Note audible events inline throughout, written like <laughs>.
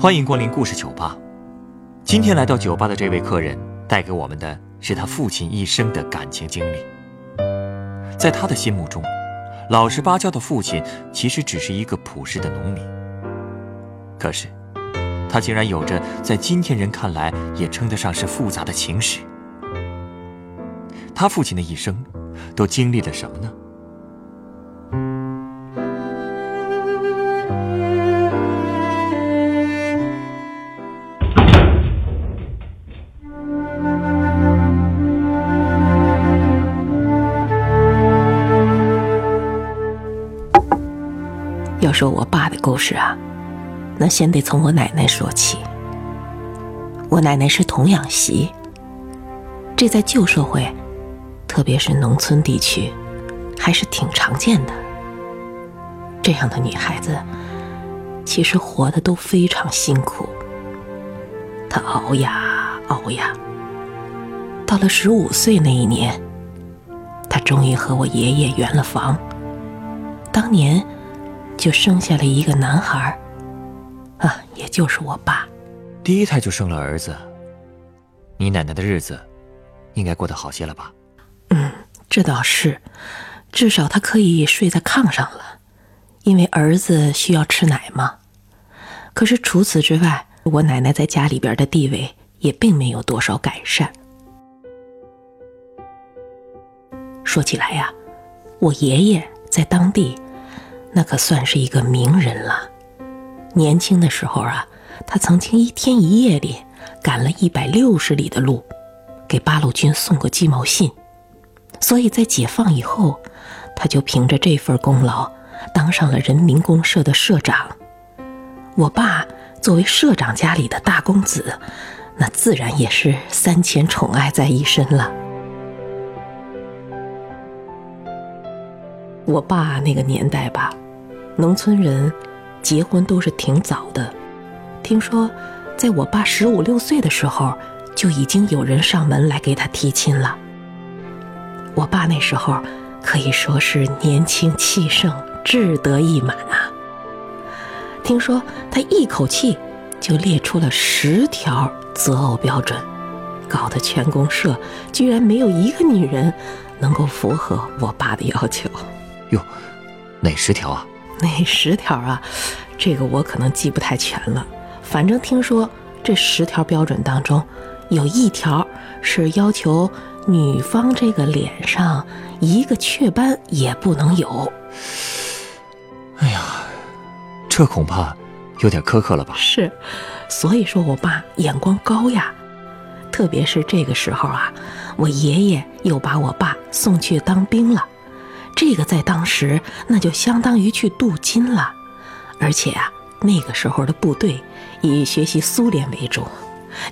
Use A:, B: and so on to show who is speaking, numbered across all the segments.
A: 欢迎光临故事酒吧。今天来到酒吧的这位客人，带给我们的是他父亲一生的感情经历。在他的心目中，老实巴交的父亲其实只是一个朴实的农民。可是，他竟然有着在今天人看来也称得上是复杂的情史。他父亲的一生，都经历了什么呢？
B: 要说我爸的故事啊，那先得从我奶奶说起。我奶奶是童养媳，这在旧社会，特别是农村地区，还是挺常见的。这样的女孩子，其实活得都非常辛苦。她熬呀熬呀，到了十五岁那一年，她终于和我爷爷圆了房。当年。就生下了一个男孩啊，也就是我爸。
A: 第一胎就生了儿子，你奶奶的日子应该过得好些了吧？
B: 嗯，这倒是，至少她可以睡在炕上了，因为儿子需要吃奶嘛。可是除此之外，我奶奶在家里边的地位也并没有多少改善。说起来呀，我爷爷在当地。那可算是一个名人了。年轻的时候啊，他曾经一天一夜里赶了一百六十里的路，给八路军送过鸡毛信。所以在解放以后，他就凭着这份功劳，当上了人民公社的社长。我爸作为社长家里的大公子，那自然也是三千宠爱在一身了。我爸那个年代吧。农村人结婚都是挺早的，听说在我爸十五六岁的时候，就已经有人上门来给他提亲了。我爸那时候可以说是年轻气盛、志得意满啊。听说他一口气就列出了十条择偶标准，搞得全公社居然没有一个女人能够符合我爸的要求。
A: 哟，哪十条啊？
B: 哪十条啊，这个我可能记不太全了。反正听说这十条标准当中，有一条是要求女方这个脸上一个雀斑也不能有。
A: 哎呀，这恐怕有点苛刻了吧？
B: 是，所以说我爸眼光高呀。特别是这个时候啊，我爷爷又把我爸送去当兵了。这个在当时那就相当于去镀金了，而且啊，那个时候的部队以学习苏联为主。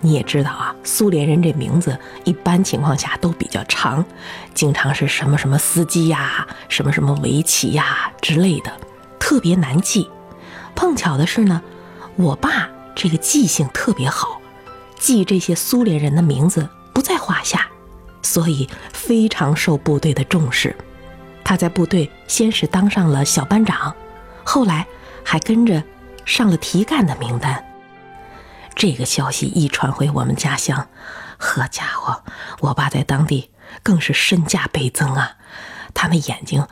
B: 你也知道啊，苏联人这名字一般情况下都比较长，经常是什么什么司机呀、什么什么维奇呀之类的，特别难记。碰巧的是呢，我爸这个记性特别好，记这些苏联人的名字不在话下，所以非常受部队的重视。他在部队先是当上了小班长，后来还跟着上了提干的名单。这个消息一传回我们家乡，呵家伙，我爸在当地更是身价倍增啊！他那眼睛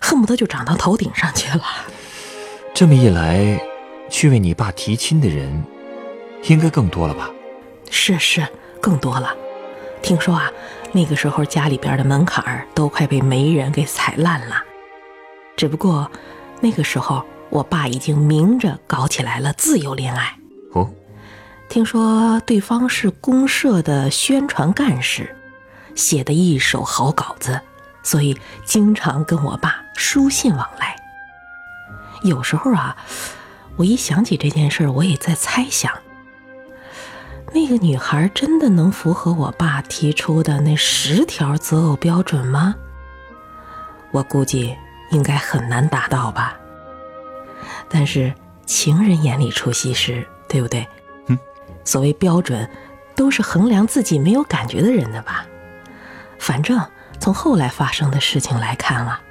B: 恨不得就长到头顶上去了。
A: 这么一来，去为你爸提亲的人应该更多了吧？
B: 是是，更多了。听说啊。那个时候，家里边的门槛儿都快被媒人给踩烂了。只不过，那个时候我爸已经明着搞起来了自由恋爱。
A: 哦，
B: 听说对方是公社的宣传干事，写的一手好稿子，所以经常跟我爸书信往来。有时候啊，我一想起这件事儿，我也在猜想。那个女孩真的能符合我爸提出的那十条择偶标准吗？我估计应该很难达到吧。但是情人眼里出西施，对不对？
A: 嗯，
B: 所谓标准，都是衡量自己没有感觉的人的吧。反正从后来发生的事情来看啊，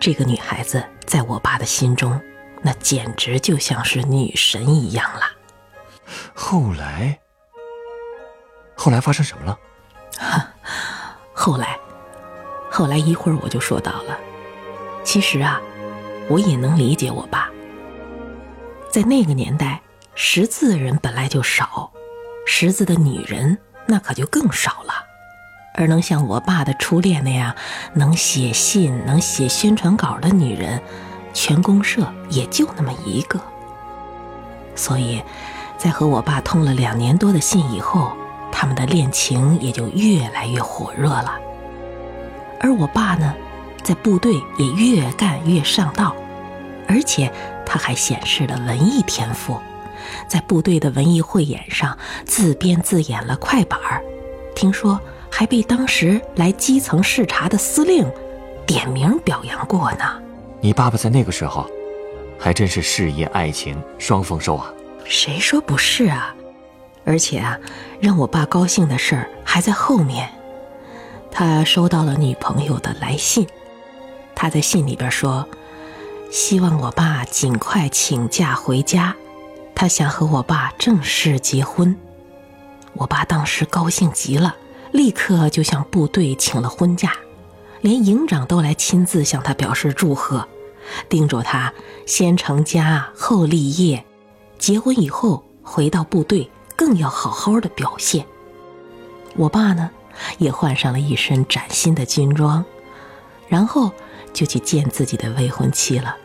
B: 这个女孩子在我爸的心中，那简直就像是女神一样了。
A: 后来，后来发生什么了？
B: 哈 <laughs> 后来，后来一会儿我就说到了。其实啊，我也能理解我爸。在那个年代，识字的人本来就少，识字的女人那可就更少了。而能像我爸的初恋那样能写信、能写宣传稿的女人，全公社也就那么一个。所以，在和我爸通了两年多的信以后，他们的恋情也就越来越火热了。而我爸呢，在部队也越干越上道，而且他还显示了文艺天赋，在部队的文艺汇演上自编自演了快板儿，听说还被当时来基层视察的司令点名表扬过呢。
A: 你爸爸在那个时候，还真是事业爱情双丰收啊！
B: 谁说不是啊？而且啊，让我爸高兴的事儿还在后面。他收到了女朋友的来信，他在信里边说，希望我爸尽快请假回家，他想和我爸正式结婚。我爸当时高兴极了，立刻就向部队请了婚假，连营长都来亲自向他表示祝贺，叮嘱他先成家后立业，结婚以后回到部队。更要好好的表现。我爸呢，也换上了一身崭新的军装，然后就去见自己的未婚妻了。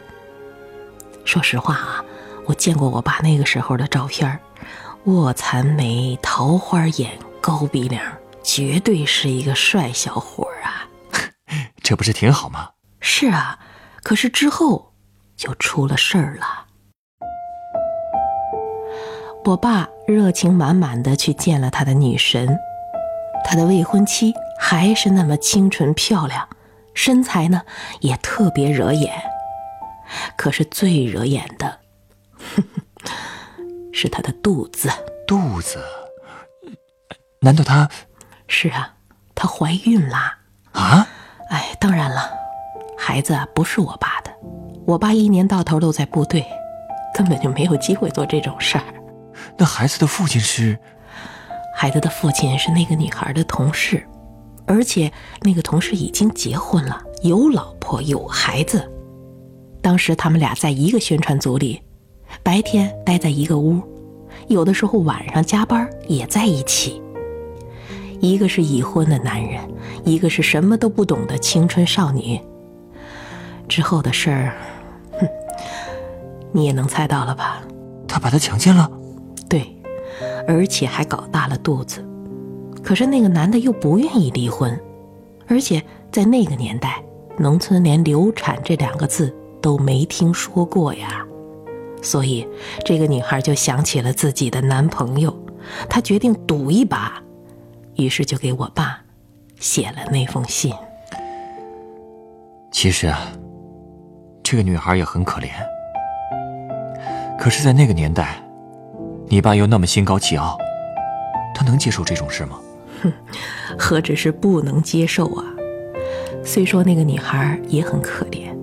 B: 说实话啊，我见过我爸那个时候的照片卧蚕眉、桃花眼、高鼻梁，绝对是一个帅小伙啊！<laughs>
A: 这不是挺好吗？
B: 是啊，可是之后就出了事儿了。我爸热情满满的去见了他的女神，他的未婚妻还是那么清纯漂亮，身材呢也特别惹眼。可是最惹眼的，<laughs> 是他的肚子。
A: 肚子？难道她？
B: 是啊，她怀孕啦！
A: 啊？
B: 哎，当然了，孩子不是我爸的，我爸一年到头都在部队，根本就没有机会做这种事儿。
A: 那孩子的父亲是？
B: 孩子的父亲是那个女孩的同事，而且那个同事已经结婚了，有老婆有孩子。当时他们俩在一个宣传组里，白天待在一个屋，有的时候晚上加班也在一起。一个是已婚的男人，一个是什么都不懂的青春少女。之后的事儿，哼，你也能猜到了吧？
A: 他把她强奸了。
B: 而且还搞大了肚子，可是那个男的又不愿意离婚，而且在那个年代，农村连流产这两个字都没听说过呀，所以这个女孩就想起了自己的男朋友，她决定赌一把，于是就给我爸写了那封信。
A: 其实啊，这个女孩也很可怜，可是，在那个年代。你爸又那么心高气傲，他能接受这种事吗？
B: 哼，何止是不能接受啊！虽说那个女孩也很可怜，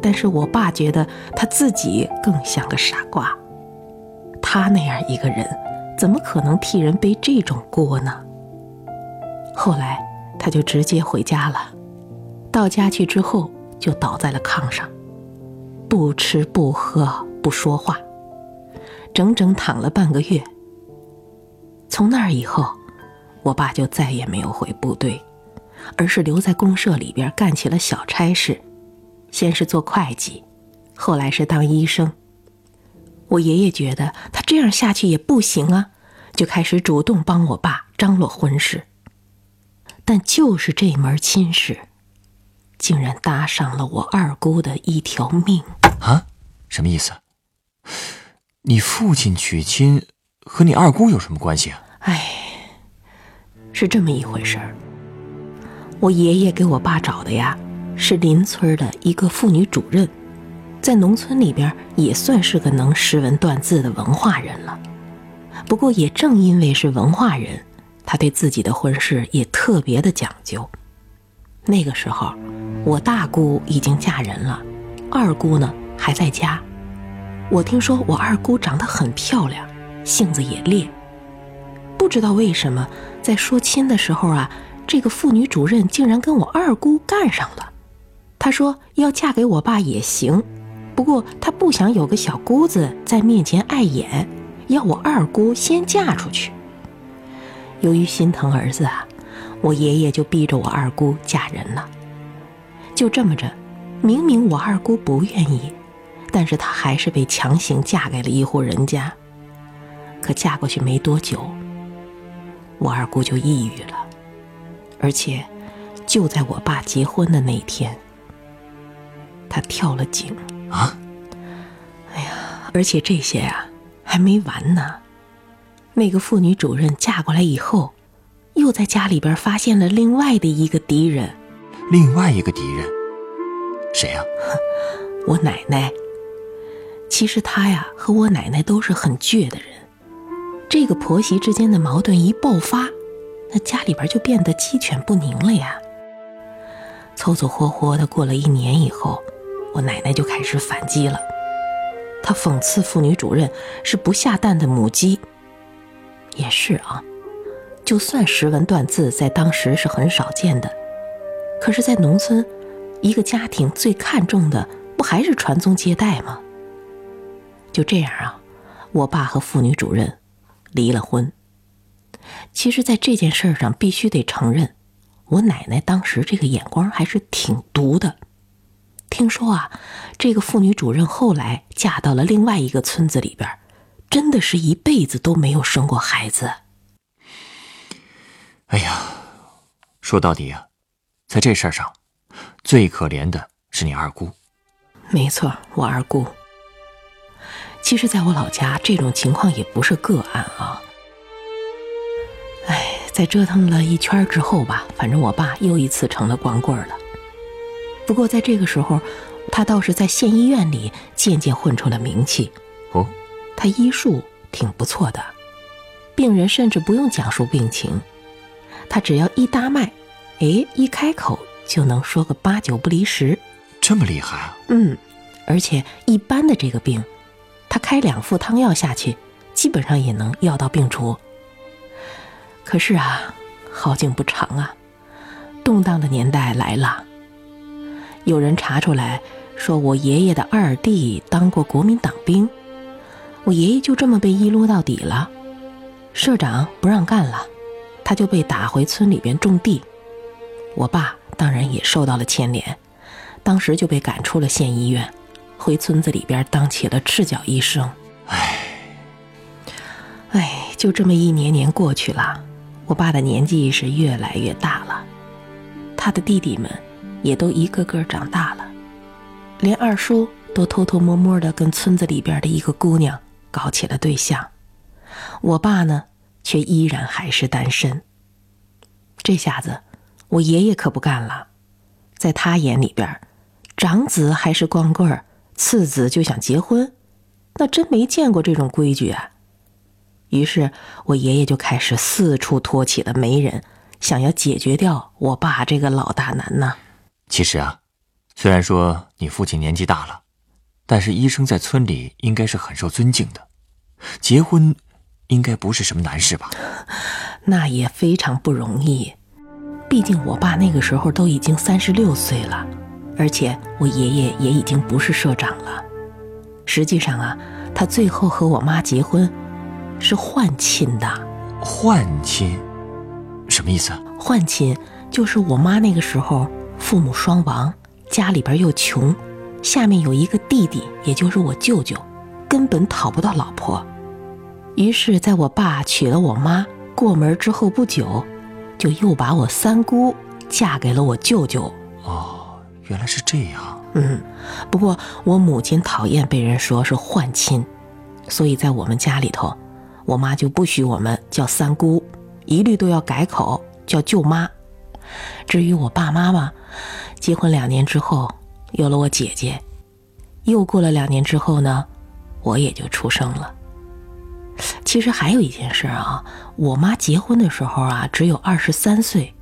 B: 但是我爸觉得他自己更像个傻瓜。他那样一个人，怎么可能替人背这种锅呢？后来他就直接回家了，到家去之后就倒在了炕上，不吃不喝不说话。整整躺了半个月。从那儿以后，我爸就再也没有回部队，而是留在公社里边干起了小差事，先是做会计，后来是当医生。我爷爷觉得他这样下去也不行啊，就开始主动帮我爸张罗婚事。但就是这门亲事，竟然搭上了我二姑的一条命
A: 啊！什么意思？你父亲娶亲和你二姑有什么关系啊？
B: 哎，是这么一回事儿。我爷爷给我爸找的呀，是邻村的一个妇女主任，在农村里边也算是个能识文断字的文化人了。不过也正因为是文化人，他对自己的婚事也特别的讲究。那个时候，我大姑已经嫁人了，二姑呢还在家。我听说我二姑长得很漂亮，性子也烈。不知道为什么，在说亲的时候啊，这个妇女主任竟然跟我二姑干上了。她说要嫁给我爸也行，不过她不想有个小姑子在面前碍眼，要我二姑先嫁出去。由于心疼儿子啊，我爷爷就逼着我二姑嫁人了。就这么着，明明我二姑不愿意，但是她还是被强行嫁给了一户人家。可嫁过去没多久。我二姑就抑郁了，而且就在我爸结婚的那天，她跳了井
A: 啊！
B: 哎呀，而且这些啊还没完呢。那个妇女主任嫁过来以后，又在家里边发现了另外的一个敌人。
A: 另外一个敌人，谁呀？<laughs>
B: 我奶奶。其实他呀和我奶奶都是很倔的人。这个婆媳之间的矛盾一爆发，那家里边就变得鸡犬不宁了呀。凑凑合合的过了一年以后，我奶奶就开始反击了。她讽刺妇女主任是不下蛋的母鸡。也是啊，就算识文断字在当时是很少见的，可是，在农村，一个家庭最看重的不还是传宗接代吗？就这样啊，我爸和妇女主任。离了婚。其实，在这件事上，必须得承认，我奶奶当时这个眼光还是挺毒的。听说啊，这个妇女主任后来嫁到了另外一个村子里边，真的是一辈子都没有生过孩子。
A: 哎呀，说到底啊，在这事儿上，最可怜的是你二姑。
B: 没错，我二姑。其实，在我老家，这种情况也不是个案啊。哎，在折腾了一圈之后吧，反正我爸又一次成了光棍了。不过，在这个时候，他倒是在县医院里渐渐混出了名气。
A: 哦，
B: 他医术挺不错的，病人甚至不用讲述病情，他只要一搭脉，哎，一开口就能说个八九不离十。
A: 这么厉害啊？
B: 嗯，而且一般的这个病。他开两副汤药下去，基本上也能药到病除。可是啊，好景不长啊，动荡的年代来了。有人查出来说，我爷爷的二弟当过国民党兵，我爷爷就这么被一撸到底了。社长不让干了，他就被打回村里边种地。我爸当然也受到了牵连，当时就被赶出了县医院。回村子里边当起了赤脚医生。
A: 唉，
B: 唉，就这么一年年过去了，我爸的年纪是越来越大了，他的弟弟们也都一个个长大了，连二叔都偷偷摸摸的跟村子里边的一个姑娘搞起了对象，我爸呢却依然还是单身。这下子，我爷爷可不干了，在他眼里边，长子还是光棍儿。次子就想结婚，那真没见过这种规矩啊！于是我爷爷就开始四处托起了媒人，想要解决掉我爸这个老大难呢。
A: 其实啊，虽然说你父亲年纪大了，但是医生在村里应该是很受尊敬的，结婚应该不是什么难事吧？<laughs>
B: 那也非常不容易，毕竟我爸那个时候都已经三十六岁了。而且我爷爷也已经不是社长了。实际上啊，他最后和我妈结婚，是换亲的。
A: 换亲，什么意思？
B: 换亲就是我妈那个时候父母双亡，家里边又穷，下面有一个弟弟，也就是我舅舅，根本讨不到老婆。于是，在我爸娶了我妈过门之后不久，就又把我三姑嫁给了我舅舅。
A: 哦。原来是这样，
B: 嗯，不过我母亲讨厌被人说是换亲，所以在我们家里头，我妈就不许我们叫三姑，一律都要改口叫舅妈。至于我爸妈嘛，结婚两年之后有了我姐姐，又过了两年之后呢，我也就出生了。其实还有一件事啊，我妈结婚的时候啊只有二十三岁，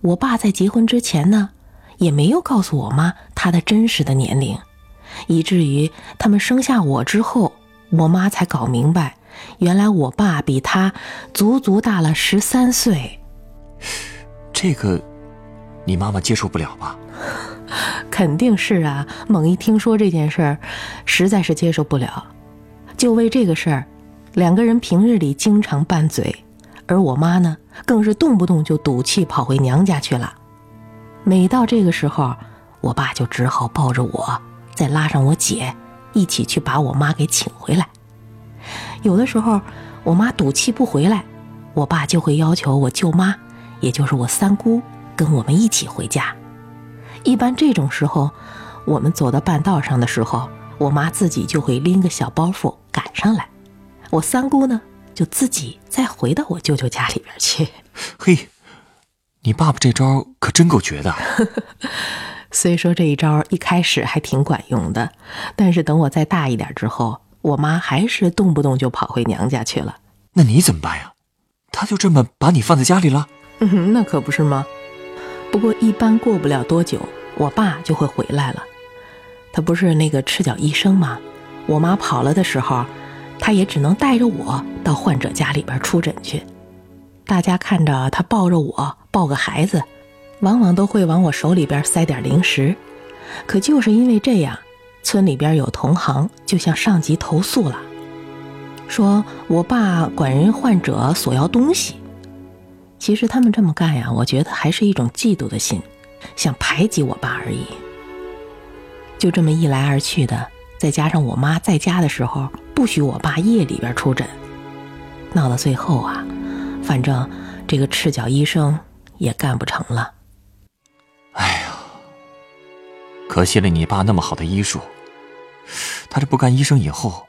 B: 我爸在结婚之前呢。也没有告诉我妈她的真实的年龄，以至于他们生下我之后，我妈才搞明白原来我爸比她足足大了十三岁。
A: 这个，你妈妈接受不了吧？<laughs>
B: 肯定是啊！猛一听说这件事儿，实在是接受不了。就为这个事儿，两个人平日里经常拌嘴，而我妈呢，更是动不动就赌气跑回娘家去了。每到这个时候，我爸就只好抱着我，再拉上我姐，一起去把我妈给请回来。有的时候，我妈赌气不回来，我爸就会要求我舅妈，也就是我三姑，跟我们一起回家。一般这种时候，我们走到半道上的时候，我妈自己就会拎个小包袱赶上来，我三姑呢就自己再回到我舅舅家里边去。<laughs>
A: 嘿，你爸爸这招可真够绝的。<laughs>
B: 虽说这一招一开始还挺管用的，但是等我再大一点之后，我妈还是动不动就跑回娘家去了。
A: 那你怎么办呀？她就这么把你放在家里了？
B: 嗯，<laughs> 那可不是吗？不过一般过不了多久。我爸就会回来了，他不是那个赤脚医生吗？我妈跑了的时候，他也只能带着我到患者家里边出诊去。大家看着他抱着我，抱个孩子，往往都会往我手里边塞点零食。可就是因为这样，村里边有同行就向上级投诉了，说我爸管人患者索要东西。其实他们这么干呀，我觉得还是一种嫉妒的心。想排挤我爸而已。就这么一来二去的，再加上我妈在家的时候不许我爸夜里边出诊，闹到最后啊，反正这个赤脚医生也干不成了。
A: 哎呀，可惜了你爸那么好的医术，他这不干医生以后，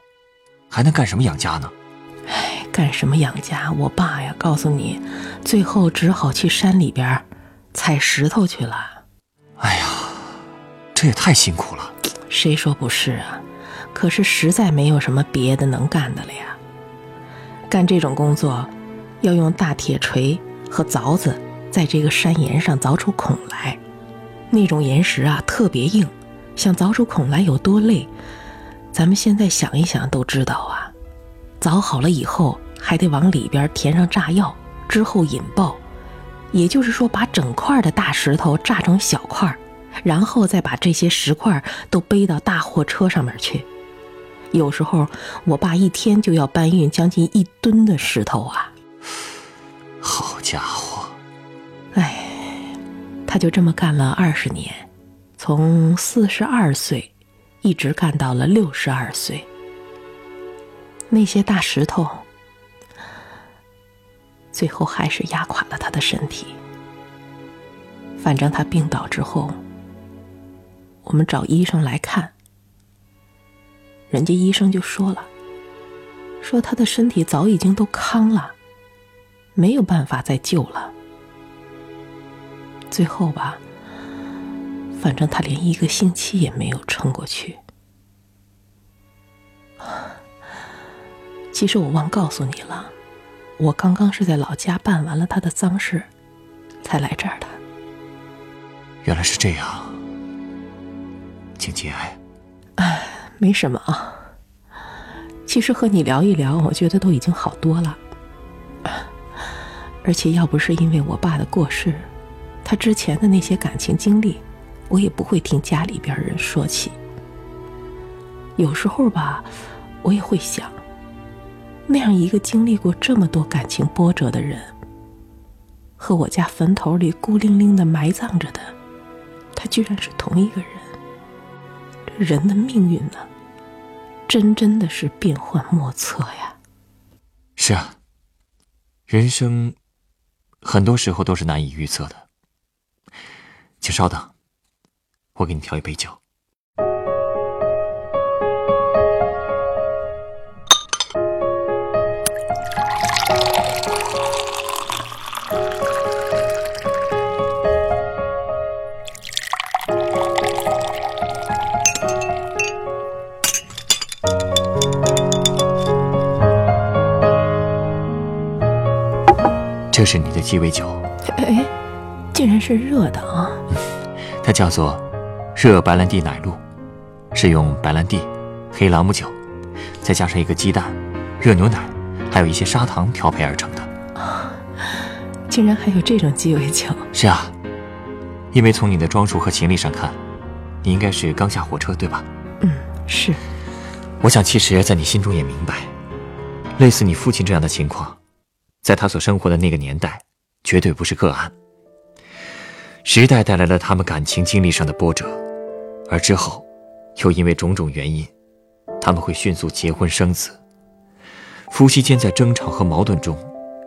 A: 还能干什么养家呢？
B: 哎，干什么养家？我爸呀，告诉你，最后只好去山里边。采石头去了，
A: 哎呀，这也太辛苦了。
B: 谁说不是啊？可是实在没有什么别的能干的了呀。干这种工作，要用大铁锤和凿子在这个山岩上凿出孔来。那种岩石啊，特别硬，想凿出孔来有多累，咱们现在想一想都知道啊。凿好了以后，还得往里边填上炸药，之后引爆。也就是说，把整块的大石头炸成小块，然后再把这些石块都背到大货车上面去。有时候，我爸一天就要搬运将近一吨的石头啊！
A: 好家伙！
B: 哎，他就这么干了二十年，从四十二岁一直干到了六十二岁。那些大石头。最后还是压垮了他的身体。反正他病倒之后，我们找医生来看，人家医生就说了，说他的身体早已经都康了，没有办法再救了。最后吧，反正他连一个星期也没有撑过去。其实我忘告诉你了。我刚刚是在老家办完了他的丧事，才来这儿的。
A: 原来是这样，请节哀。
B: 哎，没什么啊。其实和你聊一聊，我觉得都已经好多了。而且要不是因为我爸的过世，他之前的那些感情经历，我也不会听家里边人说起。有时候吧，我也会想。那样一个经历过这么多感情波折的人，和我家坟头里孤零零的埋葬着的，他居然是同一个人。这人的命运呢，真真的是变幻莫测呀。
A: 是啊，人生很多时候都是难以预测的。请稍等，我给你调一杯酒。这是你的鸡尾酒，
B: 哎，竟然是热的啊！
A: 它叫做热白兰地奶露，是用白兰地、黑朗姆酒，再加上一个鸡蛋、热牛奶还有一些砂糖调配而成的。
B: 竟然还有这种鸡尾酒！
A: 是啊，因为从你的装束和行李上看，你应该是刚下火车，对吧？
B: 嗯，是。
A: 我想，其实，在你心中也明白，类似你父亲这样的情况，在他所生活的那个年代，绝对不是个案。时代带来了他们感情经历上的波折，而之后，又因为种种原因，他们会迅速结婚生子。夫妻间在争吵和矛盾中，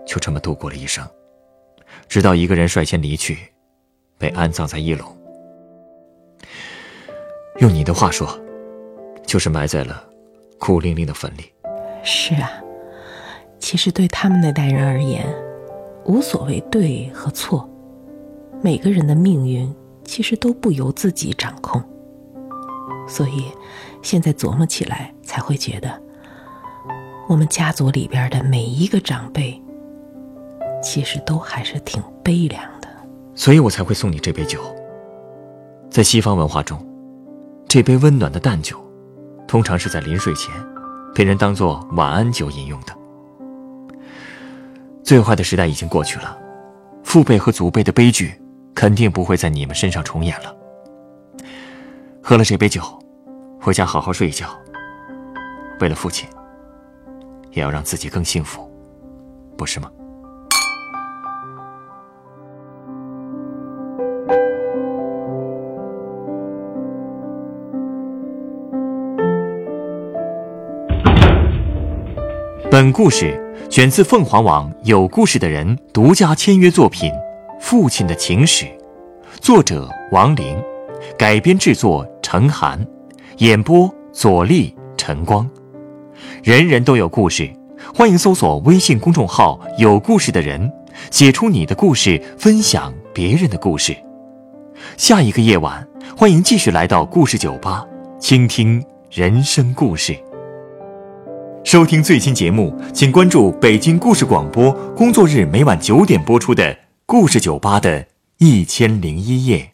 A: 就这么度过了一生，直到一个人率先离去，被安葬在一楼。用你的话说，就是埋在了孤零零的坟里。
B: 是啊，其实对他们那代人而言，无所谓对和错。每个人的命运其实都不由自己掌控，所以现在琢磨起来才会觉得，我们家族里边的每一个长辈，其实都还是挺悲凉的。
A: 所以我才会送你这杯酒。在西方文化中，这杯温暖的淡酒，通常是在临睡前，被人当做晚安酒饮用的。最坏的时代已经过去了，父辈和祖辈的悲剧。肯定不会在你们身上重演了。喝了这杯酒，回家好好睡一觉。为了父亲，也要让自己更幸福，不是吗？本故事选自凤凰网有故事的人独家签约作品。父亲的情史，作者王玲，改编制作陈寒，演播左立、陈光。人人都有故事，欢迎搜索微信公众号“有故事的人”，写出你的故事，分享别人的故事。下一个夜晚，欢迎继续来到故事酒吧，倾听人生故事。收听最新节目，请关注北京故事广播，工作日每晚九点播出的。故事酒吧的一千零一夜。